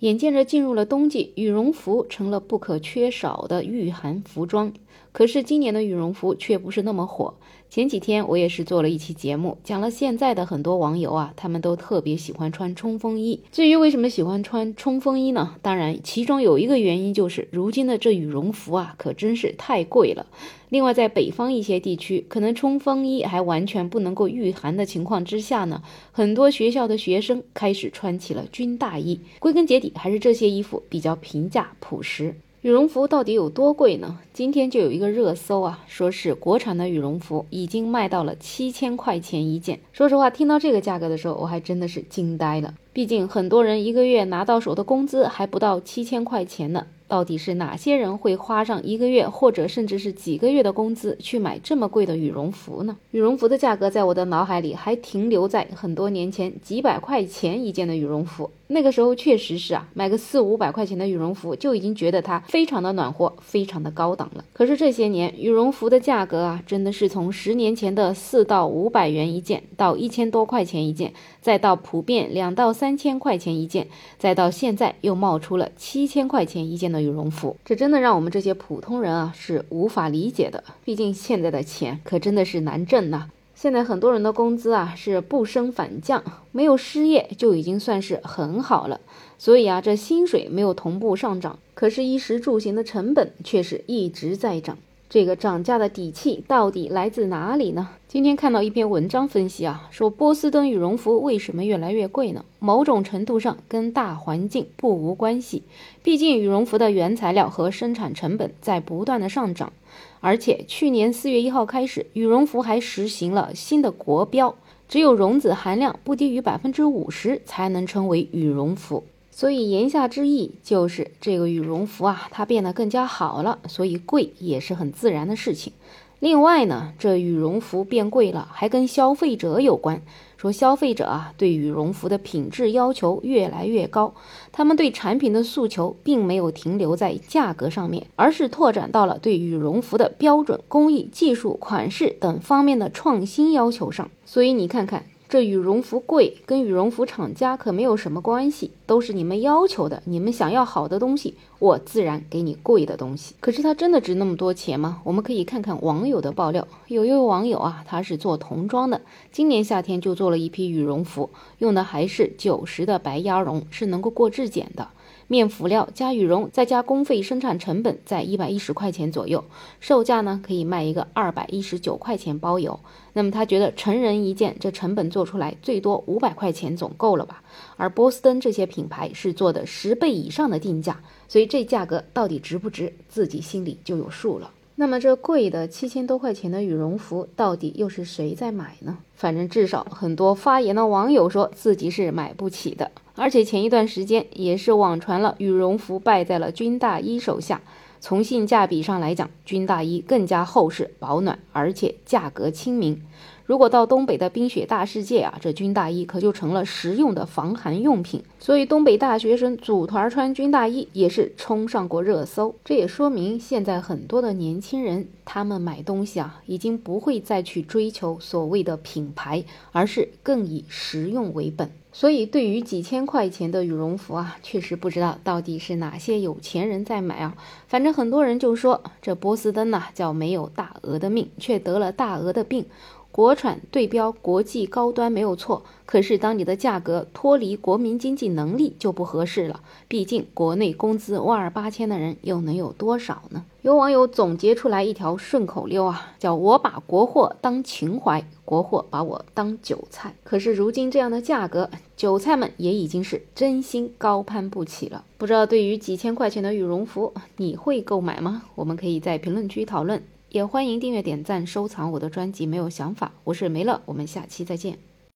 眼见着进入了冬季，羽绒服成了不可缺少的御寒服装。可是今年的羽绒服却不是那么火。前几天我也是做了一期节目，讲了现在的很多网友啊，他们都特别喜欢穿冲锋衣。至于为什么喜欢穿冲锋衣呢？当然，其中有一个原因就是如今的这羽绒服啊，可真是太贵了。另外，在北方一些地区，可能冲锋衣还完全不能够御寒的情况之下呢，很多学校的学生开始穿起了军大衣。归根结底，还是这些衣服比较平价朴实。羽绒服到底有多贵呢？今天就有一个热搜啊，说是国产的羽绒服已经卖到了七千块钱一件。说实话，听到这个价格的时候，我还真的是惊呆了。毕竟很多人一个月拿到手的工资还不到七千块钱呢。到底是哪些人会花上一个月或者甚至是几个月的工资去买这么贵的羽绒服呢？羽绒服的价格在我的脑海里还停留在很多年前几百块钱一件的羽绒服，那个时候确实是啊，买个四五百块钱的羽绒服就已经觉得它非常的暖和，非常的高档了。可是这些年羽绒服的价格啊，真的是从十年前的四到五百元一件，到一千多块钱一件，再到普遍两到三千块钱一件，再到现在又冒出了七千块钱一件的。羽绒服，这真的让我们这些普通人啊是无法理解的。毕竟现在的钱可真的是难挣呐。现在很多人的工资啊是不升反降，没有失业就已经算是很好了。所以啊，这薪水没有同步上涨，可是衣食住行的成本却是一直在涨。这个涨价的底气到底来自哪里呢？今天看到一篇文章分析啊，说波司登羽绒服为什么越来越贵呢？某种程度上跟大环境不无关系。毕竟羽绒服的原材料和生产成本在不断的上涨，而且去年四月一号开始，羽绒服还实行了新的国标，只有绒子含量不低于百分之五十才能称为羽绒服。所以言下之意就是这个羽绒服啊，它变得更加好了，所以贵也是很自然的事情。另外呢，这羽绒服变贵了，还跟消费者有关。说消费者啊，对羽绒服的品质要求越来越高，他们对产品的诉求并没有停留在价格上面，而是拓展到了对羽绒服的标准、工艺、技术、款式等方面的创新要求上。所以你看看。这羽绒服贵，跟羽绒服厂家可没有什么关系，都是你们要求的。你们想要好的东西，我自然给你贵的东西。可是它真的值那么多钱吗？我们可以看看网友的爆料。有一位网友啊，他是做童装的，今年夏天就做了一批羽绒服，用的还是九十的白鸭绒，是能够过质检的。面辅料加羽绒，再加工费，生产成本在一百一十块钱左右，售价呢可以卖一个二百一十九块钱包邮。那么他觉得成人一件这成本做出来最多五百块钱总够了吧？而波司登这些品牌是做的十倍以上的定价，所以这价格到底值不值，自己心里就有数了。那么这贵的七千多块钱的羽绒服，到底又是谁在买呢？反正至少很多发言的网友说自己是买不起的。而且前一段时间也是网传了羽绒服败在了军大衣手下。从性价比上来讲，军大衣更加厚实、保暖，而且价格亲民。如果到东北的冰雪大世界啊，这军大衣可就成了实用的防寒用品。所以东北大学生组团穿军大衣也是冲上过热搜。这也说明现在很多的年轻人，他们买东西啊，已经不会再去追求所谓的品牌，而是更以实用为本。所以对于几千块钱的羽绒服啊，确实不知道到底是哪些有钱人在买啊。反正很多人就说，这波司登呐叫没有大额的命，却得了大额的病。国产对标国际高端没有错，可是当你的价格脱离国民经济能力就不合适了。毕竟国内工资万儿八千的人又能有多少呢？有网友总结出来一条顺口溜啊，叫我把国货当情怀，国货把我当韭菜。可是如今这样的价格，韭菜们也已经是真心高攀不起了。不知道对于几千块钱的羽绒服，你会购买吗？我们可以在评论区讨论。也欢迎订阅、点赞、收藏我的专辑。没有想法，我是梅乐，我们下期再见。